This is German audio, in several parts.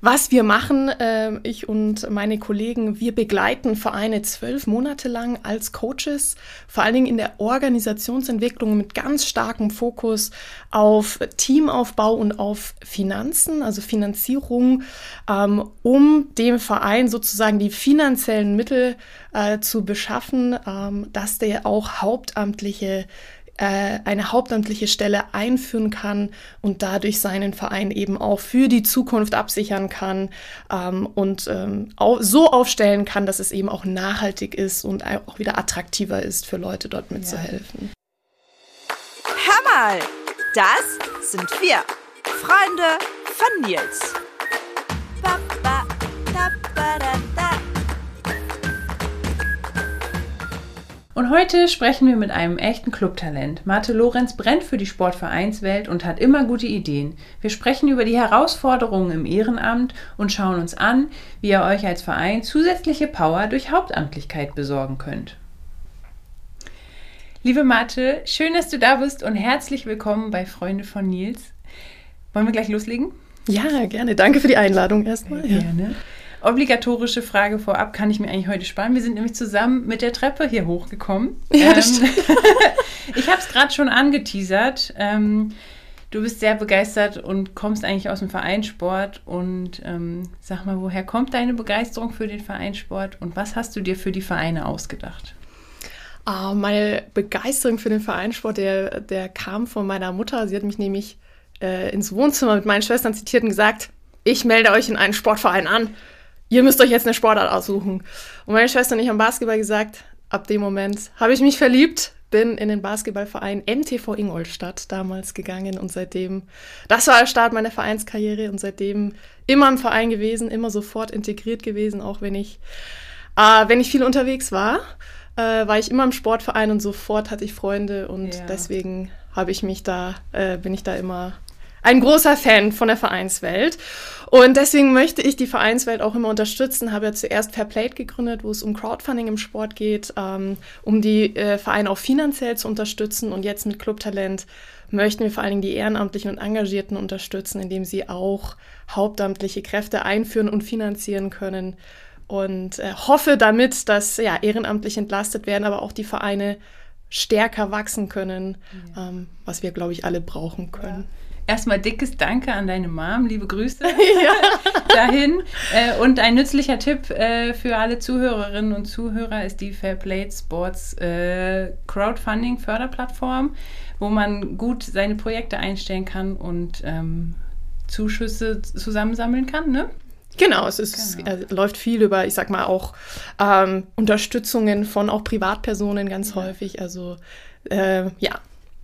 Was wir machen, äh, ich und meine Kollegen, wir begleiten Vereine zwölf Monate lang als Coaches, vor allen Dingen in der Organisationsentwicklung mit ganz starkem Fokus auf Teamaufbau und auf Finanzen, also Finanzierung, ähm, um dem Verein sozusagen die finanziellen Mittel äh, zu beschaffen, ähm, dass der auch hauptamtliche eine hauptamtliche Stelle einführen kann und dadurch seinen Verein eben auch für die Zukunft absichern kann ähm, und ähm, auch so aufstellen kann, dass es eben auch nachhaltig ist und auch wieder attraktiver ist für Leute dort mitzuhelfen. Ja. Hör mal, das sind wir, Freunde von Nils. Ba, ba, da, ba, da, Und heute sprechen wir mit einem echten Clubtalent. Marte Lorenz brennt für die Sportvereinswelt und hat immer gute Ideen. Wir sprechen über die Herausforderungen im Ehrenamt und schauen uns an, wie ihr euch als Verein zusätzliche Power durch Hauptamtlichkeit besorgen könnt. Liebe Marte, schön, dass du da bist und herzlich willkommen bei Freunde von Nils. Wollen wir gleich loslegen? Ja, gerne. Danke für die Einladung erstmal. Ja. Obligatorische Frage vorab kann ich mir eigentlich heute sparen. Wir sind nämlich zusammen mit der Treppe hier hochgekommen. Ja, ähm, ich habe es gerade schon angeteasert. Ähm, du bist sehr begeistert und kommst eigentlich aus dem Vereinssport. Und ähm, sag mal, woher kommt deine Begeisterung für den Vereinssport und was hast du dir für die Vereine ausgedacht? Uh, meine Begeisterung für den Vereinssport, der, der kam von meiner Mutter. Sie hat mich nämlich äh, ins Wohnzimmer mit meinen Schwestern zitiert und gesagt, ich melde euch in einen Sportverein an ihr müsst euch jetzt eine Sportart aussuchen. Und meine Schwester und ich haben Basketball gesagt. Ab dem Moment habe ich mich verliebt, bin in den Basketballverein MTV Ingolstadt damals gegangen und seitdem, das war der Start meiner Vereinskarriere und seitdem immer im Verein gewesen, immer sofort integriert gewesen, auch wenn ich, äh, wenn ich viel unterwegs war, äh, war ich immer im Sportverein und sofort hatte ich Freunde und ja. deswegen habe ich mich da, äh, bin ich da immer ein großer Fan von der Vereinswelt. Und deswegen möchte ich die Vereinswelt auch immer unterstützen. Habe ja zuerst Fairplay gegründet, wo es um Crowdfunding im Sport geht, ähm, um die äh, Vereine auch finanziell zu unterstützen. Und jetzt mit Clubtalent möchten wir vor allen Dingen die Ehrenamtlichen und Engagierten unterstützen, indem sie auch hauptamtliche Kräfte einführen und finanzieren können. Und äh, hoffe damit, dass ja, ehrenamtlich entlastet werden, aber auch die Vereine stärker wachsen können, ja. ähm, was wir, glaube ich, alle brauchen können. Ja. Erstmal dickes Danke an deine Mom, liebe Grüße ja. dahin. Äh, und ein nützlicher Tipp äh, für alle Zuhörerinnen und Zuhörer ist die Fairplay Sports äh, Crowdfunding Förderplattform, wo man gut seine Projekte einstellen kann und ähm, Zuschüsse zusammensammeln kann, ne? Genau, es ist, genau. Äh, läuft viel über, ich sag mal, auch ähm, Unterstützungen von auch Privatpersonen ganz ja. häufig. Also äh, ja,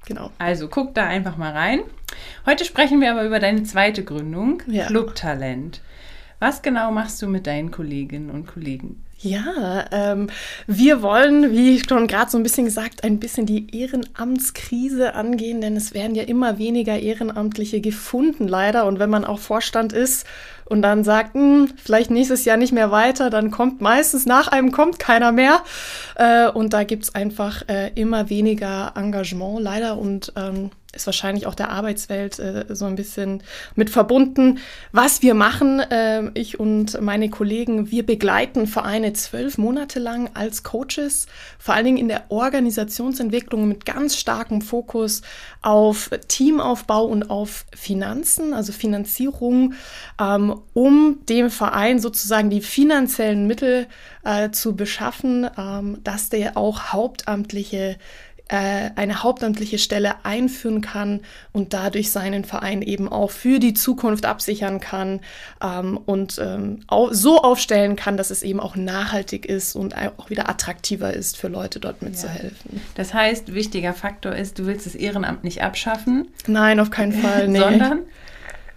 genau. Also guck da einfach mal rein. Heute sprechen wir aber über deine zweite Gründung, ja. Clubtalent. Was genau machst du mit deinen Kolleginnen und Kollegen? Ja, ähm, wir wollen, wie schon gerade so ein bisschen gesagt, ein bisschen die Ehrenamtskrise angehen, denn es werden ja immer weniger Ehrenamtliche gefunden, leider. Und wenn man auch Vorstand ist und dann sagt, hm, vielleicht nächstes Jahr nicht mehr weiter, dann kommt meistens nach einem kommt keiner mehr. Äh, und da gibt es einfach äh, immer weniger Engagement, leider. Und ähm, ist wahrscheinlich auch der Arbeitswelt äh, so ein bisschen mit verbunden. Was wir machen, äh, ich und meine Kollegen, wir begleiten Vereine zwölf Monate lang als Coaches, vor allen Dingen in der Organisationsentwicklung mit ganz starkem Fokus auf Teamaufbau und auf Finanzen, also Finanzierung, ähm, um dem Verein sozusagen die finanziellen Mittel äh, zu beschaffen, ähm, dass der auch hauptamtliche eine hauptamtliche Stelle einführen kann und dadurch seinen Verein eben auch für die Zukunft absichern kann ähm, und ähm, so aufstellen kann, dass es eben auch nachhaltig ist und auch wieder attraktiver ist für Leute dort mitzuhelfen. Ja. Das heißt, wichtiger Faktor ist, du willst das Ehrenamt nicht abschaffen. Nein, auf keinen Fall. Nee. Sondern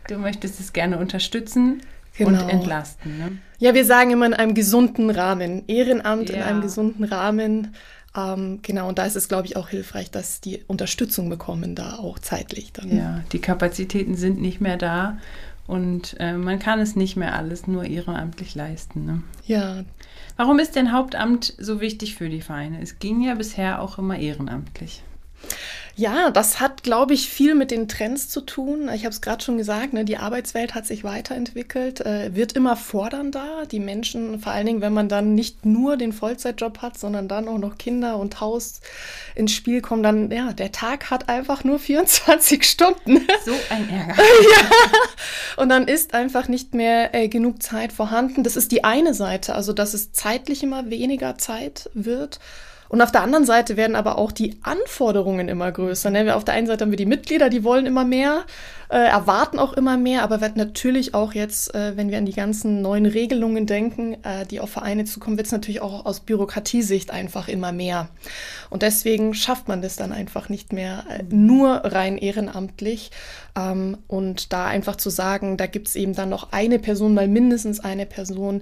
du möchtest es gerne unterstützen. Genau. Und entlasten. Ne? Ja, wir sagen immer in einem gesunden Rahmen. Ehrenamt ja. in einem gesunden Rahmen. Ähm, genau, und da ist es, glaube ich, auch hilfreich, dass die Unterstützung bekommen, da auch zeitlich dann. Ja, die Kapazitäten sind nicht mehr da und äh, man kann es nicht mehr alles nur ehrenamtlich leisten. Ne? Ja. Warum ist denn Hauptamt so wichtig für die Vereine? Es ging ja bisher auch immer ehrenamtlich. Ja, das hat, glaube ich, viel mit den Trends zu tun. Ich habe es gerade schon gesagt, ne, die Arbeitswelt hat sich weiterentwickelt, äh, wird immer fordernder. Die Menschen, vor allen Dingen, wenn man dann nicht nur den Vollzeitjob hat, sondern dann auch noch Kinder und Haus ins Spiel kommen, dann, ja, der Tag hat einfach nur 24 Stunden. So ein Ärger. ja. Und dann ist einfach nicht mehr äh, genug Zeit vorhanden. Das ist die eine Seite, also dass es zeitlich immer weniger Zeit wird. Und auf der anderen Seite werden aber auch die Anforderungen immer größer. Ne? Auf der einen Seite haben wir die Mitglieder, die wollen immer mehr, äh, erwarten auch immer mehr, aber wird natürlich auch jetzt, äh, wenn wir an die ganzen neuen Regelungen denken, äh, die auf Vereine zukommen, wird es natürlich auch aus Bürokratiesicht einfach immer mehr. Und deswegen schafft man das dann einfach nicht mehr äh, nur rein ehrenamtlich. Ähm, und da einfach zu sagen, da gibt es eben dann noch eine Person, mal mindestens eine Person,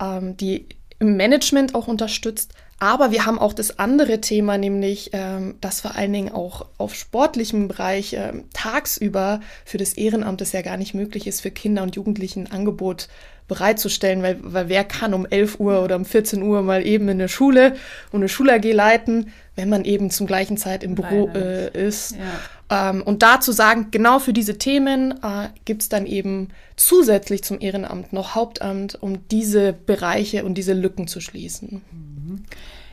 ähm, die im Management auch unterstützt, aber wir haben auch das andere Thema, nämlich, ähm, dass vor allen Dingen auch auf sportlichem Bereich ähm, tagsüber für das Ehrenamt es ja gar nicht möglich ist, für Kinder und Jugendlichen ein Angebot bereitzustellen, weil, weil wer kann um 11 Uhr oder um 14 Uhr mal eben in eine Schule und eine Schul-AG leiten, wenn man eben zum gleichen Zeit im Büro äh, ist. Ja. Ähm, und da zu sagen, genau für diese Themen äh, gibt es dann eben zusätzlich zum Ehrenamt noch Hauptamt, um diese Bereiche und diese Lücken zu schließen. Mhm.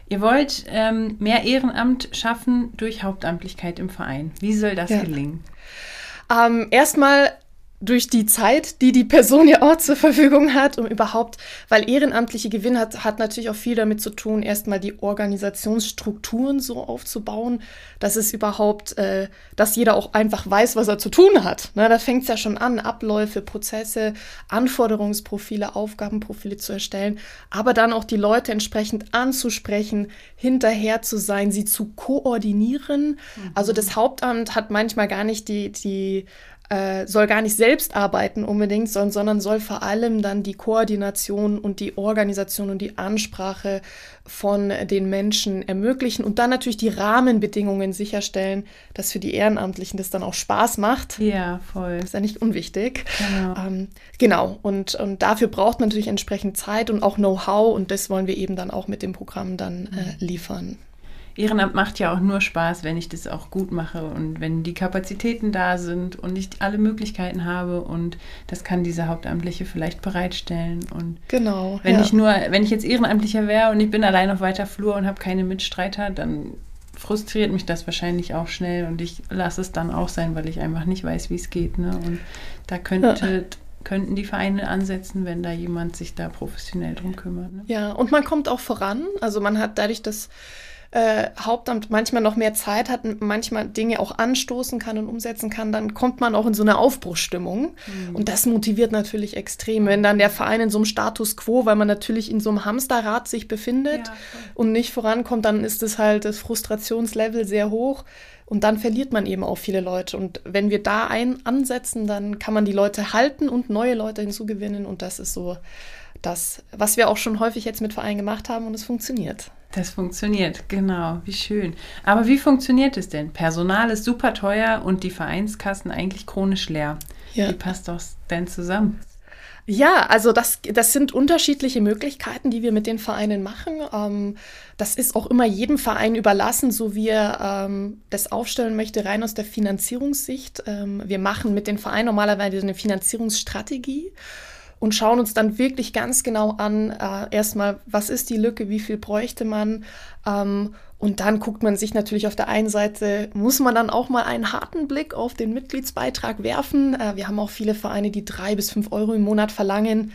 Ihr wollt ähm, mehr Ehrenamt schaffen durch Hauptamtlichkeit im Verein. Wie soll das ja. gelingen? Ähm, erstmal durch die Zeit, die die Person ja auch zur Verfügung hat, um überhaupt, weil ehrenamtliche Gewinn hat, hat natürlich auch viel damit zu tun, erstmal die Organisationsstrukturen so aufzubauen, dass es überhaupt, äh, dass jeder auch einfach weiß, was er zu tun hat. Ne, da fängt es ja schon an, Abläufe, Prozesse, Anforderungsprofile, Aufgabenprofile zu erstellen, aber dann auch die Leute entsprechend anzusprechen, hinterher zu sein, sie zu koordinieren. Mhm. Also das Hauptamt hat manchmal gar nicht die, die äh, soll gar nicht selbst arbeiten unbedingt, sondern, sondern soll vor allem dann die Koordination und die Organisation und die Ansprache von den Menschen ermöglichen und dann natürlich die Rahmenbedingungen sicherstellen, dass für die Ehrenamtlichen das dann auch Spaß macht. Ja, voll. ist ja nicht unwichtig. Genau. Ähm, genau. Und, und dafür braucht man natürlich entsprechend Zeit und auch Know-how und das wollen wir eben dann auch mit dem Programm dann äh, liefern. Ehrenamt macht ja auch nur Spaß, wenn ich das auch gut mache und wenn die Kapazitäten da sind und ich alle Möglichkeiten habe und das kann diese Hauptamtliche vielleicht bereitstellen. Und genau. Wenn ja. ich nur, wenn ich jetzt Ehrenamtlicher wäre und ich bin allein auf weiter Flur und habe keine Mitstreiter, dann frustriert mich das wahrscheinlich auch schnell und ich lasse es dann auch sein, weil ich einfach nicht weiß, wie es geht. Ne? Und da könnte ja könnten die Vereine ansetzen, wenn da jemand sich da professionell drum kümmert. Ne? Ja, und man kommt auch voran. Also man hat dadurch, dass äh, Hauptamt manchmal noch mehr Zeit hat manchmal Dinge auch anstoßen kann und umsetzen kann, dann kommt man auch in so eine Aufbruchsstimmung. Mhm. Und das motiviert natürlich extrem. Wenn dann der Verein in so einem Status quo, weil man natürlich in so einem Hamsterrad sich befindet ja, und nicht vorankommt, dann ist es halt das Frustrationslevel sehr hoch. Und dann verliert man eben auch viele Leute. Und wenn wir da ein ansetzen, dann kann man die Leute halten und neue Leute hinzugewinnen. Und das ist so das, was wir auch schon häufig jetzt mit Vereinen gemacht haben und es funktioniert. Das funktioniert, genau. Wie schön. Aber wie funktioniert es denn? Personal ist super teuer und die Vereinskassen eigentlich chronisch leer. Ja. Wie passt das denn zusammen? Ja, also das, das sind unterschiedliche Möglichkeiten, die wir mit den Vereinen machen. Ähm, das ist auch immer jedem Verein überlassen, so wie er ähm, das aufstellen möchte, rein aus der Finanzierungssicht. Ähm, wir machen mit den Vereinen normalerweise eine Finanzierungsstrategie und schauen uns dann wirklich ganz genau an, äh, erstmal, was ist die Lücke, wie viel bräuchte man. Ähm, und dann guckt man sich natürlich auf der einen Seite, muss man dann auch mal einen harten Blick auf den Mitgliedsbeitrag werfen. Äh, wir haben auch viele Vereine, die drei bis fünf Euro im Monat verlangen.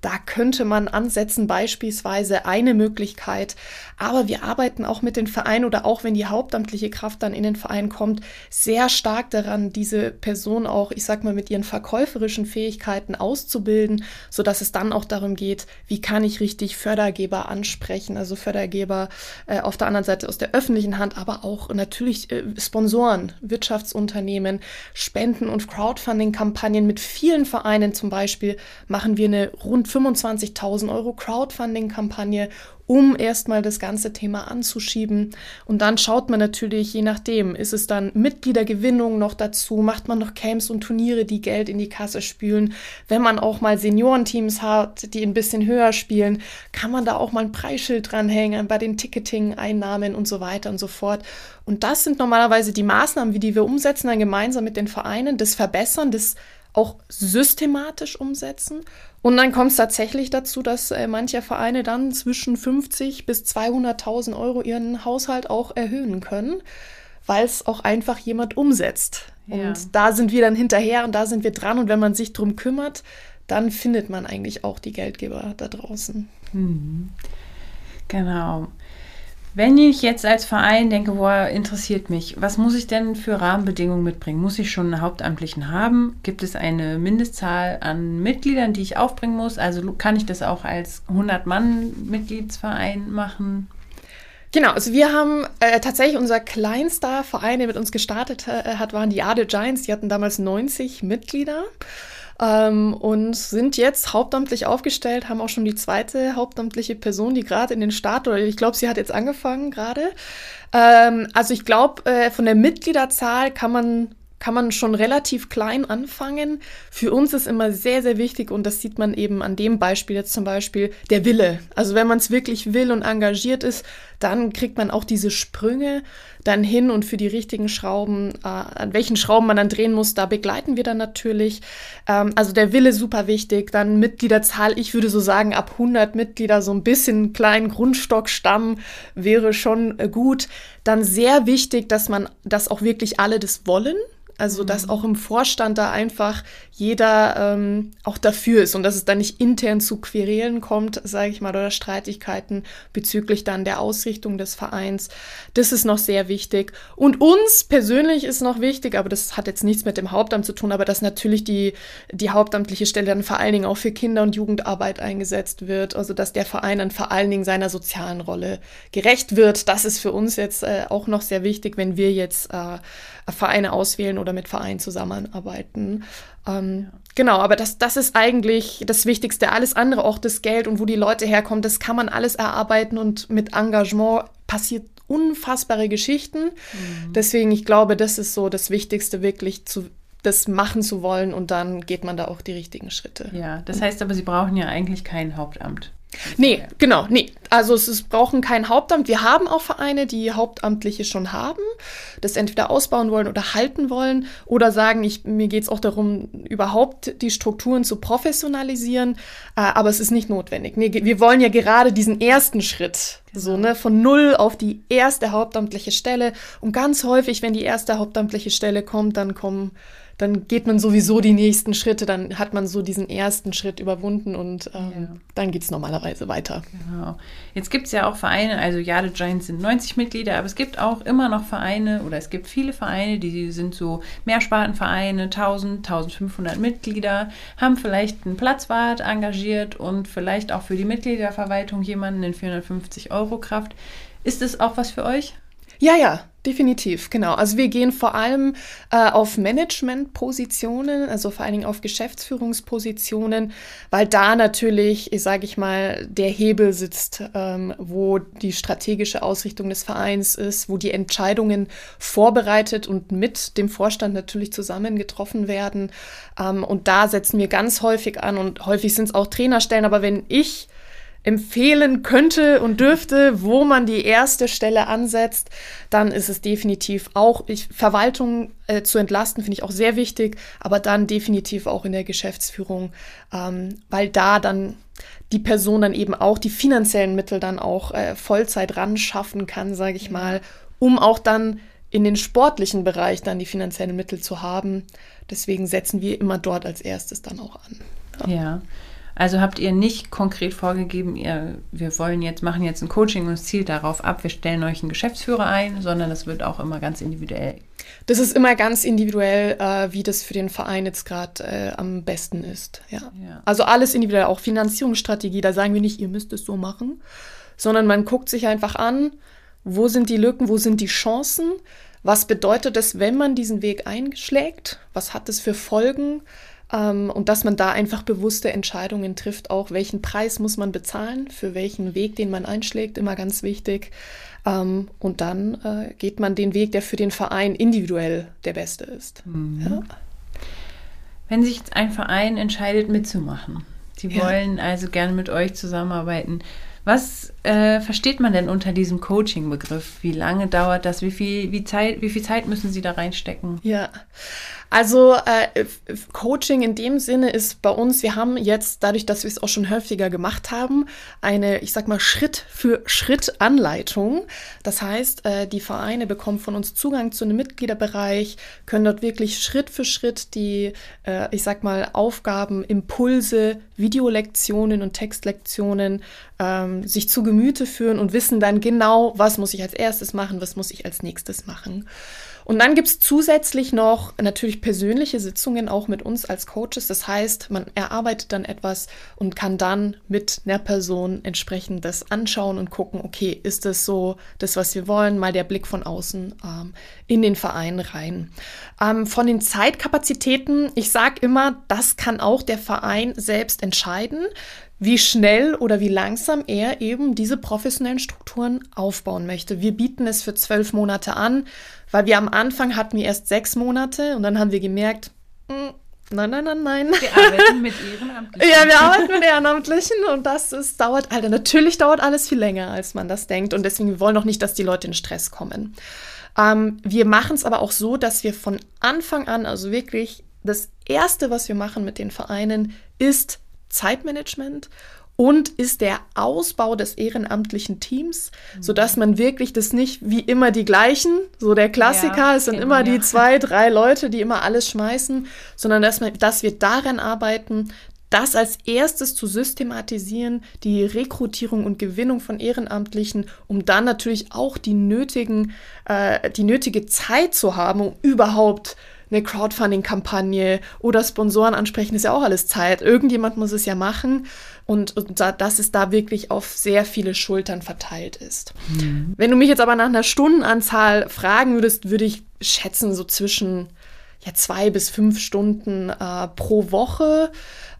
Da könnte man ansetzen, beispielsweise eine Möglichkeit. Aber wir arbeiten auch mit den Vereinen oder auch wenn die hauptamtliche Kraft dann in den Verein kommt, sehr stark daran, diese Person auch, ich sag mal, mit ihren verkäuferischen Fähigkeiten auszubilden, so dass es dann auch darum geht, wie kann ich richtig Fördergeber ansprechen, also Fördergeber äh, auf der anderen Seite aus der öffentlichen Hand, aber auch natürlich äh, Sponsoren, Wirtschaftsunternehmen, Spenden- und Crowdfunding-Kampagnen mit vielen Vereinen zum Beispiel machen wir eine rund 25.000 Euro Crowdfunding-Kampagne, um erstmal das ganze Thema anzuschieben. Und dann schaut man natürlich, je nachdem, ist es dann Mitgliedergewinnung noch dazu, macht man noch Camps und Turniere, die Geld in die Kasse spülen. Wenn man auch mal Seniorenteams hat, die ein bisschen höher spielen, kann man da auch mal ein Preisschild dranhängen bei den Ticketing-Einnahmen und so weiter und so fort. Und das sind normalerweise die Maßnahmen, wie die wir umsetzen, dann gemeinsam mit den Vereinen, das Verbessern, das auch systematisch umsetzen. Und dann kommt es tatsächlich dazu, dass äh, manche Vereine dann zwischen 50 bis 200.000 Euro ihren Haushalt auch erhöhen können, weil es auch einfach jemand umsetzt. Ja. Und da sind wir dann hinterher und da sind wir dran. Und wenn man sich drum kümmert, dann findet man eigentlich auch die Geldgeber da draußen. Mhm. Genau. Wenn ich jetzt als Verein denke, boah, interessiert mich, was muss ich denn für Rahmenbedingungen mitbringen? Muss ich schon einen Hauptamtlichen haben? Gibt es eine Mindestzahl an Mitgliedern, die ich aufbringen muss? Also kann ich das auch als 100-Mann-Mitgliedsverein machen? Genau, also wir haben äh, tatsächlich unser kleinster Verein, der mit uns gestartet äh, hat, waren die Ade Giants. Die hatten damals 90 Mitglieder ähm, und sind jetzt hauptamtlich aufgestellt, haben auch schon die zweite hauptamtliche Person, die gerade in den Start, oder ich glaube, sie hat jetzt angefangen gerade. Ähm, also ich glaube, äh, von der Mitgliederzahl kann man kann man schon relativ klein anfangen. Für uns ist immer sehr, sehr wichtig, und das sieht man eben an dem Beispiel jetzt zum Beispiel, der Wille. Also wenn man es wirklich will und engagiert ist, dann kriegt man auch diese Sprünge dann hin und für die richtigen Schrauben, äh, an welchen Schrauben man dann drehen muss, da begleiten wir dann natürlich. Ähm, also der Wille super wichtig. Dann Mitgliederzahl, ich würde so sagen, ab 100 Mitglieder so ein bisschen kleinen Grundstockstamm wäre schon äh, gut. Dann sehr wichtig, dass man, dass auch wirklich alle das wollen. Also, dass mhm. auch im Vorstand da einfach jeder ähm, auch dafür ist und dass es dann nicht intern zu Querelen kommt, sage ich mal, oder Streitigkeiten bezüglich dann der Ausrichtung des Vereins. Das ist noch sehr wichtig. Und uns persönlich ist noch wichtig, aber das hat jetzt nichts mit dem Hauptamt zu tun, aber dass natürlich die, die hauptamtliche Stelle dann vor allen Dingen auch für Kinder- und Jugendarbeit eingesetzt wird. Also, dass der Verein dann vor allen Dingen seiner sozialen Rolle gerecht wird. Das ist für uns jetzt äh, auch noch sehr wichtig, wenn wir jetzt äh, Vereine auswählen oder mit Vereinen zusammenarbeiten. Ähm, ja. Genau, aber das, das ist eigentlich das Wichtigste. Alles andere, auch das Geld und wo die Leute herkommen, das kann man alles erarbeiten und mit Engagement passiert unfassbare Geschichten. Mhm. Deswegen, ich glaube, das ist so das Wichtigste, wirklich zu, das machen zu wollen und dann geht man da auch die richtigen Schritte. Ja, das heißt aber, Sie brauchen ja eigentlich kein Hauptamt. Nee, genau, nee. Also es ist, brauchen kein Hauptamt. Wir haben auch Vereine, die Hauptamtliche schon haben, das entweder ausbauen wollen oder halten wollen oder sagen, ich, mir geht es auch darum, überhaupt die Strukturen zu professionalisieren, äh, aber es ist nicht notwendig. Nee, wir wollen ja gerade diesen ersten Schritt, genau. so ne, von null auf die erste hauptamtliche Stelle. Und ganz häufig, wenn die erste hauptamtliche Stelle kommt, dann kommen dann geht man sowieso die nächsten Schritte, dann hat man so diesen ersten Schritt überwunden und ähm, ja. dann geht es normalerweise weiter. Genau. Jetzt gibt es ja auch Vereine, also Jade Giants sind 90 Mitglieder, aber es gibt auch immer noch Vereine oder es gibt viele Vereine, die sind so Mehrspartenvereine, 1000, 1500 Mitglieder, haben vielleicht einen Platzwart engagiert und vielleicht auch für die Mitgliederverwaltung jemanden in 450 Euro Kraft. Ist es auch was für euch? Ja, ja, definitiv, genau. Also wir gehen vor allem äh, auf Managementpositionen, also vor allen Dingen auf Geschäftsführungspositionen, weil da natürlich, sage ich mal, der Hebel sitzt, ähm, wo die strategische Ausrichtung des Vereins ist, wo die Entscheidungen vorbereitet und mit dem Vorstand natürlich zusammen getroffen werden. Ähm, und da setzen wir ganz häufig an und häufig sind es auch Trainerstellen, aber wenn ich empfehlen könnte und dürfte, wo man die erste Stelle ansetzt, dann ist es definitiv auch, ich, Verwaltung äh, zu entlasten, finde ich auch sehr wichtig, aber dann definitiv auch in der Geschäftsführung, ähm, weil da dann die Person dann eben auch die finanziellen Mittel dann auch äh, Vollzeit ran schaffen kann, sage ich mal, um auch dann in den sportlichen Bereich dann die finanziellen Mittel zu haben. Deswegen setzen wir immer dort als erstes dann auch an. ja. ja. Also habt ihr nicht konkret vorgegeben, ihr, wir wollen jetzt, machen jetzt ein Coaching und es zielt darauf ab, wir stellen euch einen Geschäftsführer ein, sondern das wird auch immer ganz individuell. Das ist immer ganz individuell, äh, wie das für den Verein jetzt gerade äh, am besten ist. Ja. ja. Also alles individuell, auch Finanzierungsstrategie, da sagen wir nicht, ihr müsst es so machen, sondern man guckt sich einfach an, wo sind die Lücken, wo sind die Chancen, was bedeutet es, wenn man diesen Weg einschlägt, was hat es für Folgen Ähm, und dass man da einfach bewusste Entscheidungen trifft, auch welchen Preis muss man bezahlen, für welchen Weg, den man einschlägt, immer ganz wichtig. Ähm, und dann äh, geht man den Weg, der für den Verein individuell der beste ist. Mhm. Ja. Wenn sich jetzt ein Verein entscheidet, mitzumachen, sie ja. wollen also gerne mit euch zusammenarbeiten, was äh, versteht man denn unter diesem Coaching-Begriff? Wie lange dauert das? Wie viel, wie, Zeit, wie viel Zeit müssen Sie da reinstecken? Ja, also äh, Coaching in dem Sinne ist bei uns, wir haben jetzt, dadurch, dass wir es auch schon häufiger gemacht haben, eine, ich sag mal, Schritt für Schritt Anleitung. Das heißt, äh, die Vereine bekommen von uns Zugang zu einem Mitgliederbereich, können dort wirklich Schritt für Schritt die, äh, ich sag mal, Aufgaben, Impulse, Videolektionen und Textlektionen ähm, sich zu Gemüte führen und wissen dann genau, was muss ich als erstes machen, was muss ich als nächstes machen. Und dann gibt es zusätzlich noch natürlich persönliche Sitzungen auch mit uns als Coaches. Das heißt, man erarbeitet dann etwas und kann dann mit einer Person entsprechend das anschauen und gucken, okay, ist das so das, was wir wollen? Mal der Blick von außen ähm, in den Verein rein. Ähm, von den Zeitkapazitäten, ich sage immer, das kann auch der Verein selbst entscheiden wie schnell oder wie langsam er eben diese professionellen Strukturen aufbauen möchte. Wir bieten es für zwölf Monate an. Weil wir am Anfang hatten wir erst sechs Monate und dann haben wir gemerkt, hm, Nein, nein, nein, nein. Wir arbeiten mit Ehrenamtlichen. Ja, wir arbeiten mit Ehrenamtlichen und das ist, dauert, Alter, natürlich dauert alles viel länger, als man das denkt. Und deswegen, wir wollen auch nicht, dass die Leute in Stress kommen. Ähm, wir machen es aber auch so, dass wir von Anfang an, also wirklich das Erste, was wir machen mit den Vereinen, ist Zeitmanagement und ist der Ausbau des ehrenamtlichen Teams, mhm. so dass man wirklich das nicht wie immer die gleichen, so der Klassiker, ja, es sind genau, immer ja. die zwei, drei Leute, die immer alles schmeißen, sondern dass, man, dass wir daran arbeiten, das als erstes zu systematisieren, die Rekrutierung und Gewinnung von Ehrenamtlichen, um dann natürlich auch die nötigen, äh, die nötige Zeit zu haben, um überhaupt eine Crowdfunding-Kampagne oder Sponsoren ansprechen, ist ja auch alles Zeit. Irgendjemand muss es ja machen und, und da, dass es da wirklich auf sehr viele Schultern verteilt ist. Mhm. Wenn du mich jetzt aber nach einer Stundenanzahl fragen würdest, würde ich schätzen, so zwischen ja, zwei bis fünf Stunden äh, pro Woche.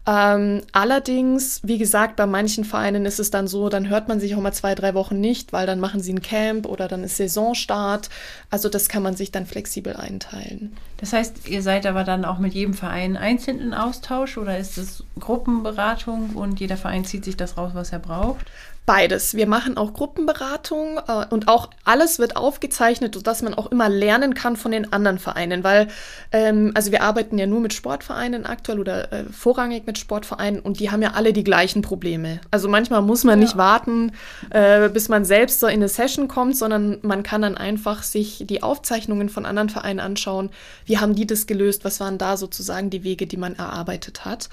Ähm, allerdings, wie gesagt, bei manchen Vereinen ist es dann so, dann hört man sich auch mal zwei, drei Wochen nicht, weil dann machen sie ein Camp oder dann ist Saisonstart. Also das kann man sich dann flexibel einteilen. Das heißt, ihr seid aber dann auch mit jedem Verein einzeln in Austausch oder ist es Gruppenberatung und jeder Verein zieht sich das raus, was er braucht? Beides. Wir machen auch Gruppenberatung äh, und auch alles wird aufgezeichnet, sodass man auch immer lernen kann von den anderen Vereinen, weil ähm, also wir arbeiten ja nur mit Sportvereinen aktuell oder äh, vorrangig mit Sportvereinen und die haben ja alle die gleichen Probleme. Also manchmal muss man ja. nicht warten, äh, bis man selbst so in eine Session kommt, sondern man kann dann einfach sich die Aufzeichnungen von anderen Vereinen anschauen. Wie haben die das gelöst? Was waren da sozusagen die Wege, die man erarbeitet hat?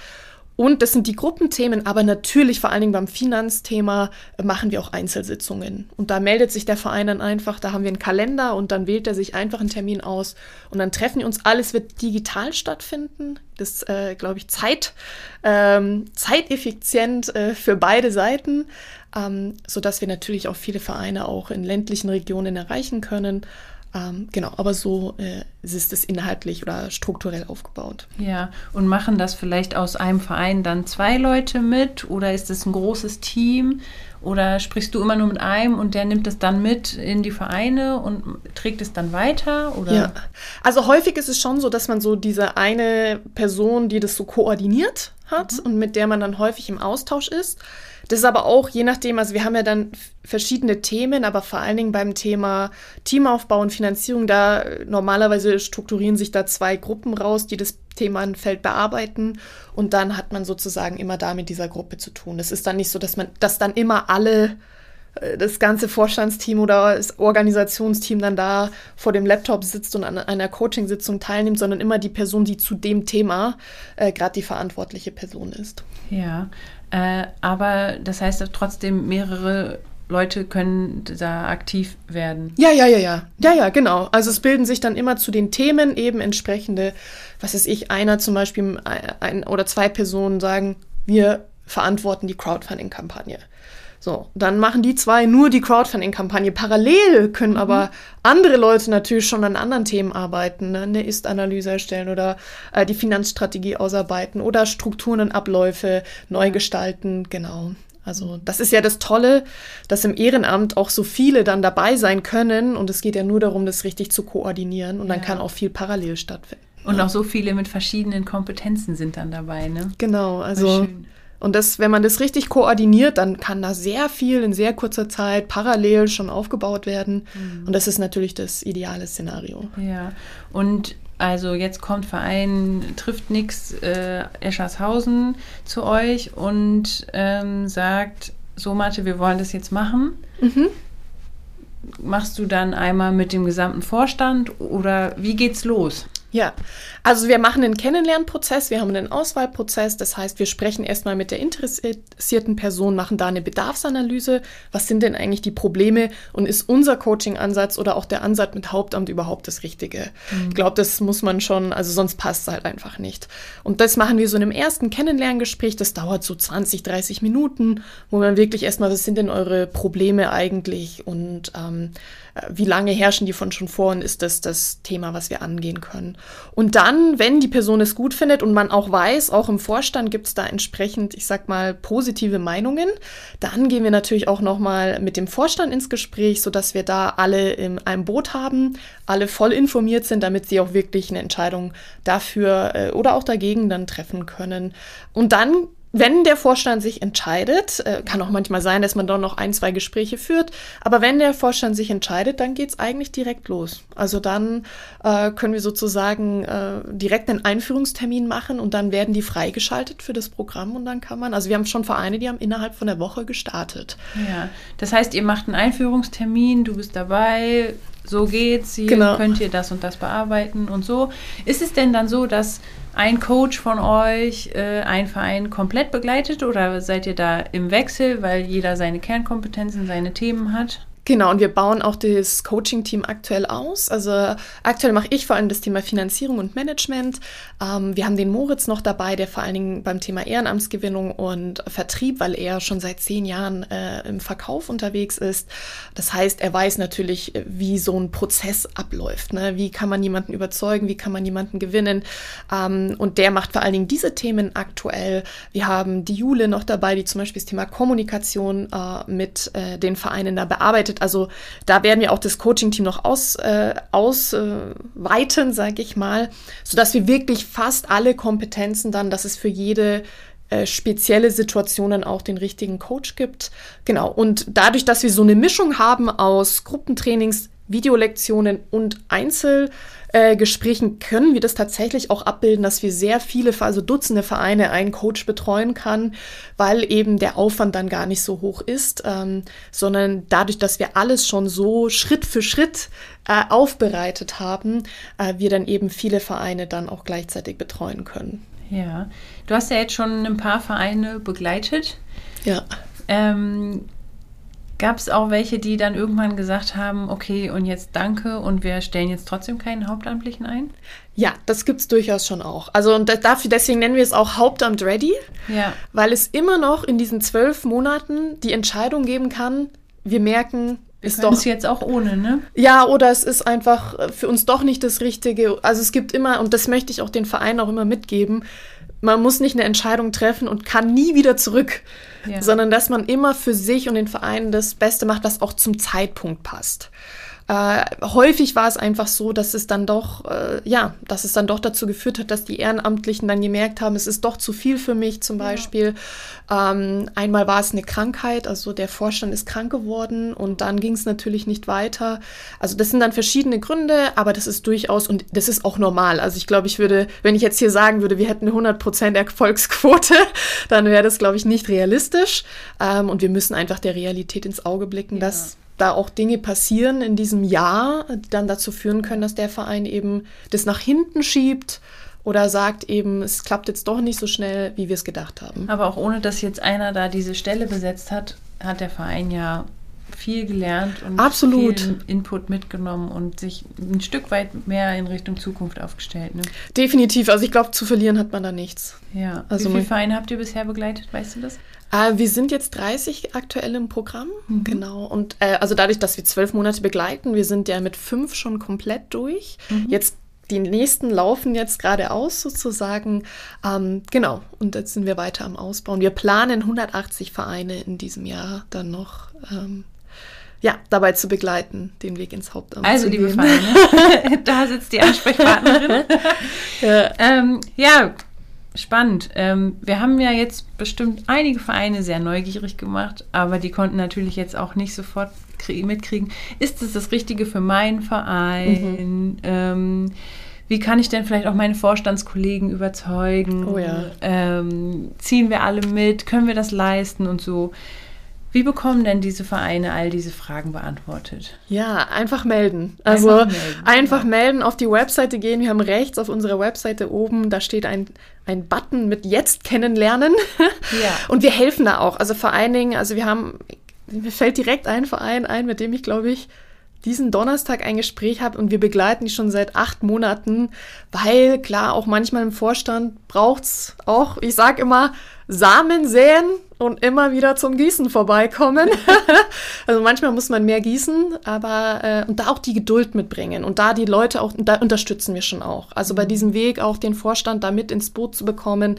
Und das sind die Gruppenthemen, aber natürlich vor allen Dingen beim Finanzthema äh, machen wir auch Einzelsitzungen. Und da meldet sich der Verein dann einfach, da haben wir einen Kalender und dann wählt er sich einfach einen Termin aus und dann treffen wir uns. Alles wird digital stattfinden. Das äh, glaube ich, Zeit, ähm, zeiteffizient äh, für beide Seiten, ähm, sodass wir natürlich auch viele Vereine auch in ländlichen Regionen erreichen können. Ähm, genau, aber so äh, ist es inhaltlich oder strukturell aufgebaut. Ja, und machen das vielleicht aus einem Verein dann zwei Leute mit oder ist es ein großes Team? Oder sprichst du immer nur mit einem und der nimmt es dann mit in die Vereine und trägt es dann weiter? Oder? Ja, also häufig ist es schon so, dass man so diese eine Person, die das so koordiniert hat mhm. und mit der man dann häufig im Austausch ist. Das ist aber auch je nachdem, also wir haben ja dann verschiedene Themen, aber vor allen Dingen beim Thema Teamaufbau und Finanzierung, da normalerweise strukturieren sich da zwei Gruppen raus, die das Themenfeld bearbeiten und dann hat man sozusagen immer da mit dieser Gruppe zu tun. Es ist dann nicht so, dass man, dass dann immer alle äh, das ganze Vorstandsteam oder das Organisationsteam dann da vor dem Laptop sitzt und an einer Coachingsitzung teilnimmt, sondern immer die Person, die zu dem Thema äh, gerade die verantwortliche Person ist. Ja, äh, aber das heißt trotzdem, mehrere Leute können da aktiv werden. Ja, ja, ja, ja. Ja, ja, genau. Also es bilden sich dann immer zu den Themen eben entsprechende, was weiß ich, einer zum Beispiel ein oder zwei Personen sagen, wir verantworten die Crowdfunding-Kampagne. So, dann machen die zwei nur die Crowdfunding-Kampagne. Parallel können mhm. aber andere Leute natürlich schon an anderen Themen arbeiten, ne? eine Ist-Analyse erstellen oder äh, die Finanzstrategie ausarbeiten oder Strukturen und Abläufe neu gestalten. Genau. Also das ist ja das Tolle, dass im Ehrenamt auch so viele dann dabei sein können und es geht ja nur darum, das richtig zu koordinieren und dann kann auch viel parallel stattfinden. Und auch so viele mit verschiedenen Kompetenzen sind dann dabei, ne? Genau, also und das, wenn man das richtig koordiniert, dann kann da sehr viel in sehr kurzer Zeit parallel schon aufgebaut werden. Mhm. Und das ist natürlich das ideale Szenario. Ja. Und also jetzt kommt Verein trifft nix äh, Eschershausen zu euch und ähm, sagt, so Mathe, wir wollen das jetzt machen. Mhm. Machst du dann einmal mit dem gesamten Vorstand oder wie geht's los? Ja, also wir machen einen Kennenlernprozess, wir haben einen Auswahlprozess, das heißt, wir sprechen erstmal mit der interessierten Person, machen da eine Bedarfsanalyse, was sind denn eigentlich die Probleme und ist unser Coaching-Ansatz oder auch der Ansatz mit Hauptamt überhaupt das Richtige? Mhm. Ich glaube, das muss man schon, also sonst passt es halt einfach nicht. Und das machen wir so in einem ersten Kennenlerngespräch, das dauert so 20, 30 Minuten, wo man wirklich erstmal, was sind denn eure Probleme eigentlich und ähm, wie lange herrschen die von schon vor und ist das das Thema, was wir angehen können. Und dann, wenn die Person es gut findet und man auch weiß, auch im Vorstand gibt es da entsprechend, ich sag mal, positive Meinungen, dann gehen wir natürlich auch nochmal mit dem Vorstand ins Gespräch, sodass wir da alle in einem Boot haben, alle voll informiert sind, damit sie auch wirklich eine Entscheidung dafür äh, oder auch dagegen dann treffen können. Und dann wenn der Vorstand sich entscheidet, äh, kann auch manchmal sein, dass man doch noch ein, zwei Gespräche führt, aber wenn der Vorstand sich entscheidet, dann geht es eigentlich direkt los. Also dann äh, können wir sozusagen äh, direkt einen Einführungstermin machen und dann werden die freigeschaltet für das Programm und dann kann man, also wir haben schon Vereine, die haben innerhalb von der Woche gestartet. Ja, das heißt, ihr macht einen Einführungstermin, du bist dabei, so geht's, hier genau. könnt ihr das und das bearbeiten und so. Ist es denn dann so, dass ein Coach von euch äh, einen Verein komplett begleitet oder seid ihr da im Wechsel, weil jeder seine Kernkompetenzen, seine Themen hat? Genau, und wir bauen auch das Coaching-Team aktuell aus. Also aktuell mache ich vor allem das Thema Finanzierung und Management. Ähm, wir haben den Moritz noch dabei, der vor allen Dingen beim Thema Ehrenamtsgewinnung und Vertrieb, weil er schon seit zehn Jahren äh, im Verkauf unterwegs ist. Das heißt, er weiß natürlich, wie so ein Prozess abläuft. Ne? Wie kann man jemanden überzeugen, wie kann man jemanden gewinnen. Ähm, und der macht vor allen Dingen diese Themen aktuell. Wir haben die Jule noch dabei, die zum Beispiel das Thema Kommunikation äh, mit äh, den Vereinen da bearbeitet arbeitet. Also da werden wir auch das Coaching-Team noch ausweiten, äh, ausweiten, sage ich mal, sodass wir wirklich fast alle Kompetenzen dann, dass es für jede äh, spezielle Situationen auch den richtigen Coach gibt. Genau. Und dadurch, dass wir so eine Mischung haben aus Gruppentrainings, Videolektionen und Einzel- äh, können wir das tatsächlich auch abbilden, dass wir sehr viele, also Dutzende Vereine einen Coach betreuen kann, weil eben der Aufwand dann gar nicht so hoch ist, ähm, sondern dadurch, dass wir alles schon so Schritt für Schritt äh, aufbereitet haben, äh, wir dann eben viele Vereine dann auch gleichzeitig betreuen können. Ja, du hast ja jetzt schon ein paar Vereine begleitet. Ja. Ähm, Gab es auch welche, die dann irgendwann gesagt haben, okay, und jetzt danke und wir stellen jetzt trotzdem keinen Hauptamtlichen ein? Ja, das gibt es durchaus schon auch. Also und dafür, deswegen nennen wir es auch Hauptamt Ready, ja. weil es immer noch in diesen zwölf Monaten die Entscheidung geben kann, wir merken, wir ist doch es jetzt auch ohne, ne? Ja, oder es ist einfach für uns doch nicht das Richtige. Also es gibt immer, und das möchte ich auch den Vereinen auch immer mitgeben, man muss nicht eine Entscheidung treffen und kann nie wieder zurück, sondern dass man immer für sich und den Verein das Beste macht, was auch zum Zeitpunkt passt. Äh, häufig war es einfach so, dass es dann doch, äh, ja, dass es dann doch dazu geführt hat, dass die Ehrenamtlichen dann gemerkt haben, es ist doch zu viel für mich zum Beispiel. Ja. Ähm, einmal war es eine Krankheit, also der Vorstand ist krank geworden und dann ging es natürlich nicht weiter. Also das sind dann verschiedene Gründe, aber das ist durchaus und das ist auch normal. Also ich glaube, ich würde, wenn ich jetzt hier sagen würde, wir hätten eine 100% Erfolgsquote, dann wäre das, glaube ich, nicht realistisch. Ähm, und wir müssen einfach der Realität ins Auge blicken, ja. dass da auch Dinge passieren in diesem Jahr, die dann dazu führen können, dass der Verein eben das nach hinten schiebt oder sagt eben, es klappt jetzt doch nicht so schnell, wie wir es gedacht haben. Aber auch ohne, dass jetzt einer da diese Stelle besetzt hat, hat der Verein ja viel gelernt und Absolut. viel Input mitgenommen und sich ein Stück weit mehr in Richtung Zukunft aufgestellt. Ne? Definitiv. Also ich glaube, zu verlieren hat man da nichts. Ja. Also Wie viele Vereine habt ihr bisher begleitet? Weißt du das? Äh, wir sind jetzt 30 aktuell im Programm, genau. Und äh, also dadurch, dass wir zwölf Monate begleiten, wir sind ja mit fünf schon komplett durch. Jetzt die nächsten laufen jetzt gerade aus sozusagen. Ähm, genau. Und jetzt sind wir weiter am Ausbauen. Wir planen 180 Vereine in diesem Jahr dann noch. Ähm, ja, dabei zu begleiten, den Weg ins Hauptamt Also, zu liebe. Vereine, da sitzt die Ansprechpartnerin. Ja. ähm, ja, spannend. Ähm, wir haben ja jetzt bestimmt einige Vereine sehr neugierig gemacht, aber die konnten natürlich jetzt auch nicht sofort krie- mitkriegen, ist es das Richtige für meinen Verein? Mhm. Ähm, wie kann ich denn vielleicht auch meine Vorstandskollegen überzeugen? Oh ja. ähm, ziehen wir alle mit? Können wir das leisten und so? Wie bekommen denn diese Vereine all diese Fragen beantwortet? Ja, einfach melden. Also Einfach einfach melden, melden, ja. auf die Webseite gehen. Wir haben rechts auf unserer Webseite oben, da steht ein, ein Button mit Jetzt kennenlernen. Ja. Und wir helfen da auch. Also vor allen Dingen, also wir haben, mir fällt direkt ein Verein ein, mit dem ich glaube ich diesen Donnerstag ein Gespräch habe und wir begleiten die schon seit acht Monaten, weil klar, auch manchmal im Vorstand braucht's auch, ich sag immer, Samen säen und immer wieder zum Gießen vorbeikommen. also manchmal muss man mehr gießen, aber äh, und da auch die Geduld mitbringen und da die Leute auch, da unterstützen wir schon auch. Also bei diesem Weg auch den Vorstand da mit ins Boot zu bekommen,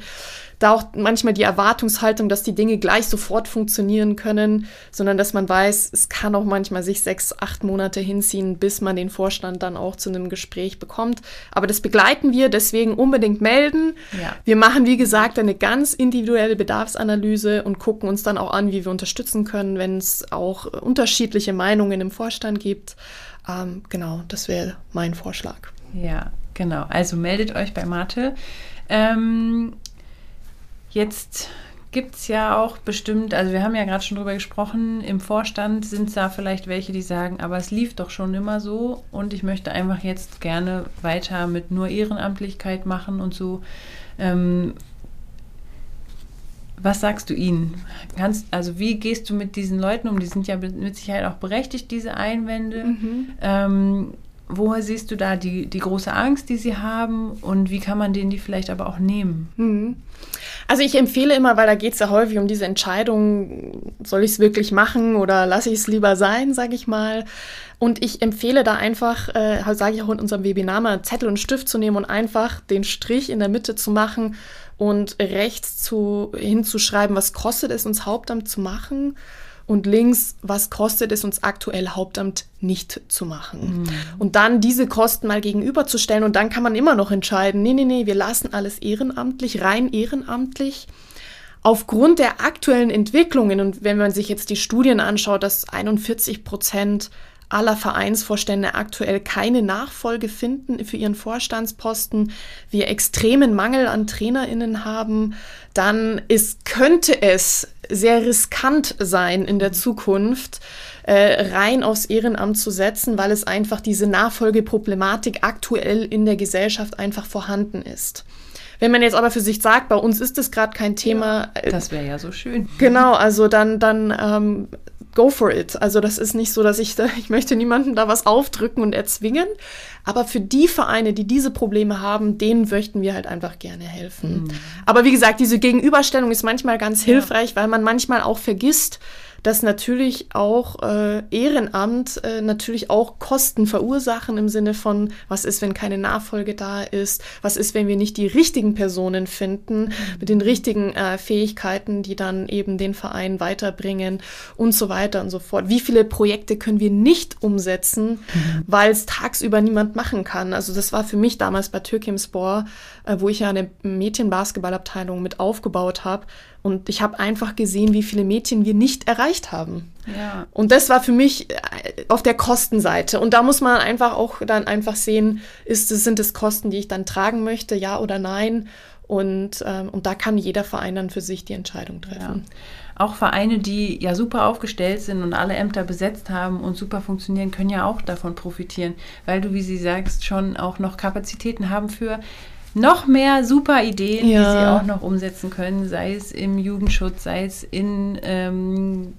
da auch manchmal die Erwartungshaltung, dass die Dinge gleich sofort funktionieren können, sondern dass man weiß, es kann auch manchmal sich sechs, acht Monate hinziehen, bis man den Vorstand dann auch zu einem Gespräch bekommt. Aber das begleiten wir, deswegen unbedingt melden. Ja. Wir machen, wie gesagt, eine ganz individuelle Bedarfsanalyse und gucken uns dann auch an, wie wir unterstützen können, wenn es auch unterschiedliche Meinungen im Vorstand gibt. Ähm, genau, das wäre mein Vorschlag. Ja, genau. Also meldet euch bei Mate. Ähm, jetzt gibt es ja auch bestimmt, also wir haben ja gerade schon drüber gesprochen, im Vorstand sind es da vielleicht welche, die sagen, aber es lief doch schon immer so und ich möchte einfach jetzt gerne weiter mit nur Ehrenamtlichkeit machen und so. Ähm, was sagst du ihnen? Kannst, also wie gehst du mit diesen Leuten um? Die sind ja mit Sicherheit auch berechtigt, diese Einwände. Ähm, woher siehst du da die, die große Angst, die sie haben und wie kann man denen die vielleicht aber auch nehmen? Mhm. Also ich empfehle immer, weil da geht es ja häufig um diese Entscheidung, soll ich es wirklich machen oder lasse ich es lieber sein, sage ich mal. Und ich empfehle da einfach, äh, sage ich auch in unserem Webinar, mal Zettel und Stift zu nehmen und einfach den Strich in der Mitte zu machen und rechts zu, hinzuschreiben, was kostet es uns Hauptamt zu machen und links, was kostet es uns aktuell Hauptamt nicht zu machen. Und dann diese Kosten mal gegenüberzustellen und dann kann man immer noch entscheiden, nee, nee, nee, wir lassen alles ehrenamtlich, rein ehrenamtlich. Aufgrund der aktuellen Entwicklungen und wenn man sich jetzt die Studien anschaut, dass 41 Prozent aller Vereinsvorstände aktuell keine Nachfolge finden für ihren Vorstandsposten, wir extremen Mangel an TrainerInnen haben, dann ist, könnte es sehr riskant sein in der Zukunft, äh, rein aufs Ehrenamt zu setzen, weil es einfach diese Nachfolgeproblematik aktuell in der Gesellschaft einfach vorhanden ist. Wenn man jetzt aber für sich sagt, bei uns ist das gerade kein Thema, äh, Das wäre ja so schön. Genau, also dann, dann ähm, go for it. Also das ist nicht so, dass ich da, ich möchte niemandem da was aufdrücken und erzwingen. Aber für die Vereine, die diese Probleme haben, denen möchten wir halt einfach gerne helfen. Aber wie gesagt, diese Gegenüberstellung ist manchmal ganz hilfreich, weil man manchmal auch vergisst, dass natürlich auch äh, Ehrenamt äh, natürlich auch Kosten verursachen im Sinne von, was ist, wenn keine Nachfolge da ist, was ist, wenn wir nicht die richtigen Personen finden mit den richtigen äh, Fähigkeiten, die dann eben den Verein weiterbringen und so weiter und so fort. Wie viele Projekte können wir nicht umsetzen, weil es tagsüber niemand machen kann? Also das war für mich damals bei Türkimspor, wo ich ja eine Mädchenbasketballabteilung mit aufgebaut habe. Und ich habe einfach gesehen, wie viele Mädchen wir nicht erreicht haben. Ja. Und das war für mich äh, auf der Kostenseite. Und da muss man einfach auch dann einfach sehen, ist sind es Kosten, die ich dann tragen möchte, ja oder nein? Und, ähm, und da kann jeder Verein dann für sich die Entscheidung Ja. treffen. Auch Vereine, die ja super aufgestellt sind und alle Ämter besetzt haben und super funktionieren, können ja auch davon profitieren, weil du, wie sie sagst, schon auch noch Kapazitäten haben für noch mehr super Ideen, Ja. die sie auch noch umsetzen können, sei es im Jugendschutz, sei es in ähm,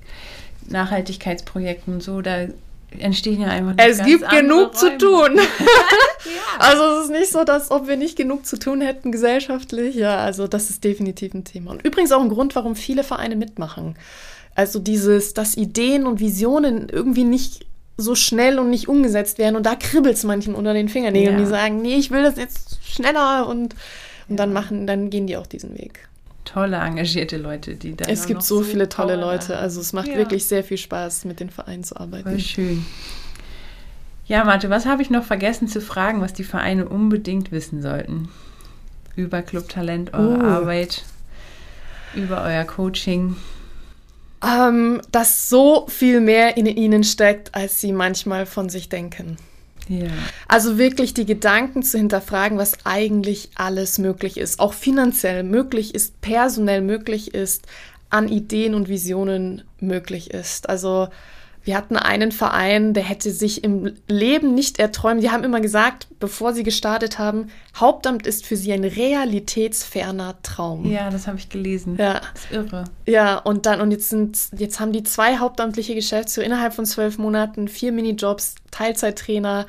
Nachhaltigkeitsprojekten und so, da entstehen ja einfach Es gibt genug Räume. zu tun. ja. Also es ist nicht so, dass ob wir nicht genug zu tun hätten gesellschaftlich. Ja, also das ist definitiv ein Thema. Und übrigens auch ein Grund, warum viele Vereine mitmachen. Also dieses, dass Ideen und Visionen irgendwie nicht so schnell und nicht umgesetzt werden. Und da kribbelt es manchen unter den Fingernägeln. Ja. Die sagen, nee, ich will das jetzt schneller und, und ja. dann machen, dann gehen die auch diesen Weg. Tolle, engagierte Leute, die da. Es gibt so, viele tolle Leute. Also es macht ja. wirklich sehr viel Spaß, mit den Vereinen zu arbeiten. Voll schön. Ja, Marte, was habe ich noch vergessen zu fragen, was die Vereine unbedingt wissen sollten? Über Club Talent, eure uh. Arbeit, über euer Coaching ähm, dass so viel mehr in ihnen steckt, als sie manchmal von sich denken. Ja. Also wirklich die Gedanken zu hinterfragen, was eigentlich alles möglich ist, auch finanziell möglich ist, personell möglich ist, an Ideen und Visionen möglich ist. Also wir hatten einen Verein, der hätte sich im Leben nicht erträumt. Die haben immer gesagt, bevor sie gestartet haben, Hauptamt ist für sie ein realitätsferner Traum. Ja, das habe ich gelesen. Ja. Das ist irre. Ja, und dann, und jetzt sind, jetzt haben die zwei hauptamtliche Geschäftsführer innerhalb von zwölf Monaten, vier Minijobs, Teilzeittrainer.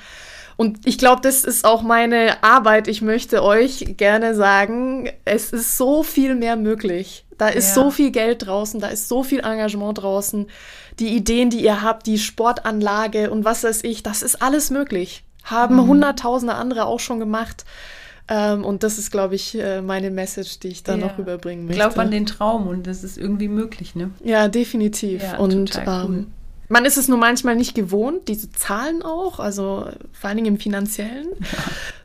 Und ich glaube, das ist auch meine Arbeit. Ich möchte euch gerne sagen, es ist so viel mehr möglich. Da ist ja. so viel Geld draußen, da ist so viel Engagement draußen die Ideen, die ihr habt, die Sportanlage und was weiß ich, das ist alles möglich. Haben mhm. hunderttausende andere auch schon gemacht. Ähm, und das ist, glaube ich, äh, meine Message, die ich da ja. noch rüberbringen möchte. Glaub an den Traum und das ist irgendwie möglich, ne? Ja, definitiv. Ja, und cool. ähm, man ist es nur manchmal nicht gewohnt, diese Zahlen auch, also vor allen Dingen im Finanziellen. Ja.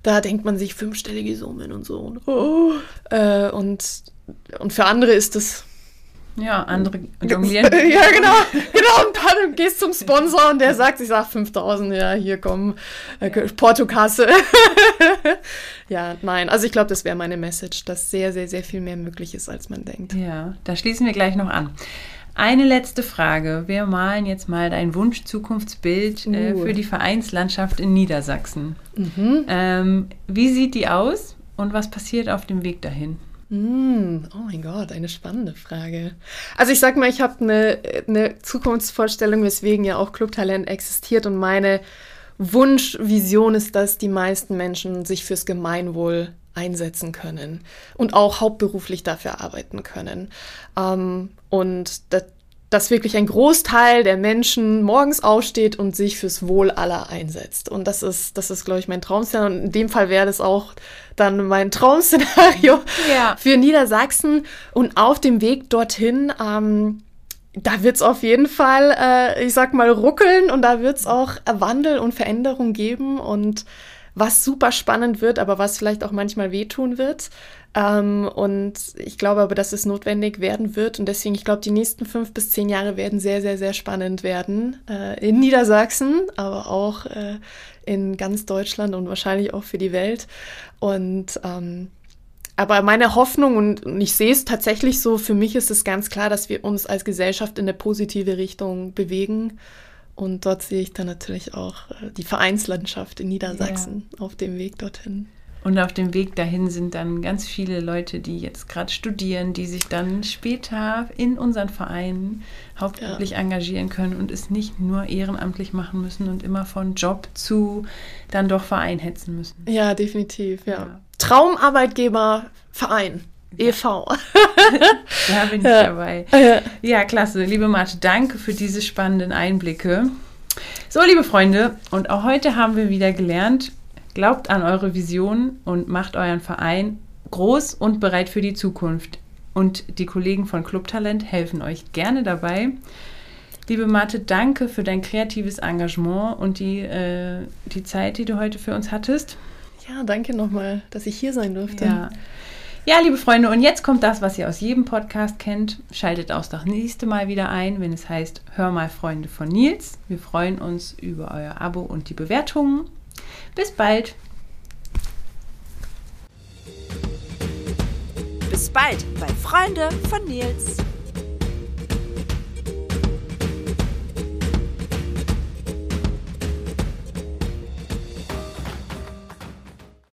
Da denkt man sich fünfstellige Summen und so. Und, oh. äh, und, und für andere ist das ja, andere jonglieren. ja, genau. Genau, und dann gehst zum Sponsor und der sagt, ich sag 5000, ja, hier komm, äh, Portokasse. ja, nein, also ich glaube, das wäre meine Message, dass sehr, sehr, sehr viel mehr möglich ist, als man denkt. Ja, da schließen wir gleich noch an. Eine letzte Frage. Wir malen jetzt mal dein Wunsch-Zukunftsbild äh, uh. für die Vereinslandschaft in Niedersachsen. Mhm. Ähm, wie sieht die aus und was passiert auf dem Weg dahin? Mm, oh mein Gott, eine spannende Frage. Also ich sag mal, ich habe eine, eine Zukunftsvorstellung, weswegen ja auch Clubtalent existiert und meine Wunschvision ist, dass die meisten Menschen sich fürs Gemeinwohl einsetzen können und auch hauptberuflich dafür arbeiten können. Ähm, und das, dass wirklich ein Großteil der Menschen morgens aufsteht und sich fürs Wohl aller einsetzt. Und das ist, das ist, glaube ich, mein Traum-Szenario. Und in dem Fall wäre das auch dann mein Traum-Szenario ja. für Niedersachsen. Und auf dem Weg dorthin, ähm, da wird es auf jeden Fall, äh, ich sag mal, ruckeln und da wird es auch Wandel und Veränderung geben und was super spannend wird, aber was vielleicht auch manchmal wehtun wird. Ähm, und ich glaube aber, dass es notwendig werden wird. Und deswegen, ich glaube, die nächsten fünf bis zehn Jahre werden sehr, sehr, sehr spannend werden. Äh, in Niedersachsen, aber auch äh, in ganz Deutschland und wahrscheinlich auch für die Welt. Und ähm, aber meine Hoffnung, und, und ich sehe es tatsächlich so, für mich ist es ganz klar, dass wir uns als Gesellschaft in eine positive Richtung bewegen. Und dort sehe ich dann natürlich auch äh, die Vereinslandschaft in Niedersachsen ja. auf dem Weg dorthin. Und auf dem Weg dahin sind dann ganz viele Leute, die jetzt gerade studieren, die sich dann später in unseren Vereinen hauptsächlich ja. engagieren können und es nicht nur ehrenamtlich machen müssen und immer von Job zu dann doch Verein hetzen müssen. Ja, definitiv, ja. ja. Traumarbeitgeber, Verein. e.V. da bin ich ja. dabei. Ja. klasse. Liebe Marte, danke für diese spannenden Einblicke. So, liebe Freunde, und auch heute haben wir wieder gelernt, Glaubt an eure Vision und macht euren Verein groß und bereit für die Zukunft. Und die Kollegen von Clubtalent helfen euch gerne dabei. Liebe Marte, danke für dein kreatives Engagement und die, äh, die Zeit, die du heute für uns hattest. Ja, danke nochmal, dass ich hier sein durfte. Ja. Ja, liebe Freunde, und jetzt kommt das, was ihr aus jedem Podcast kennt. Schaltet auch das nächste Mal wieder ein, wenn es heißt Hör mal Freunde von Nils. Wir freuen uns über euer Abo und die Bewertungen. Bis bald. Bis bald bei Freunde von Nils.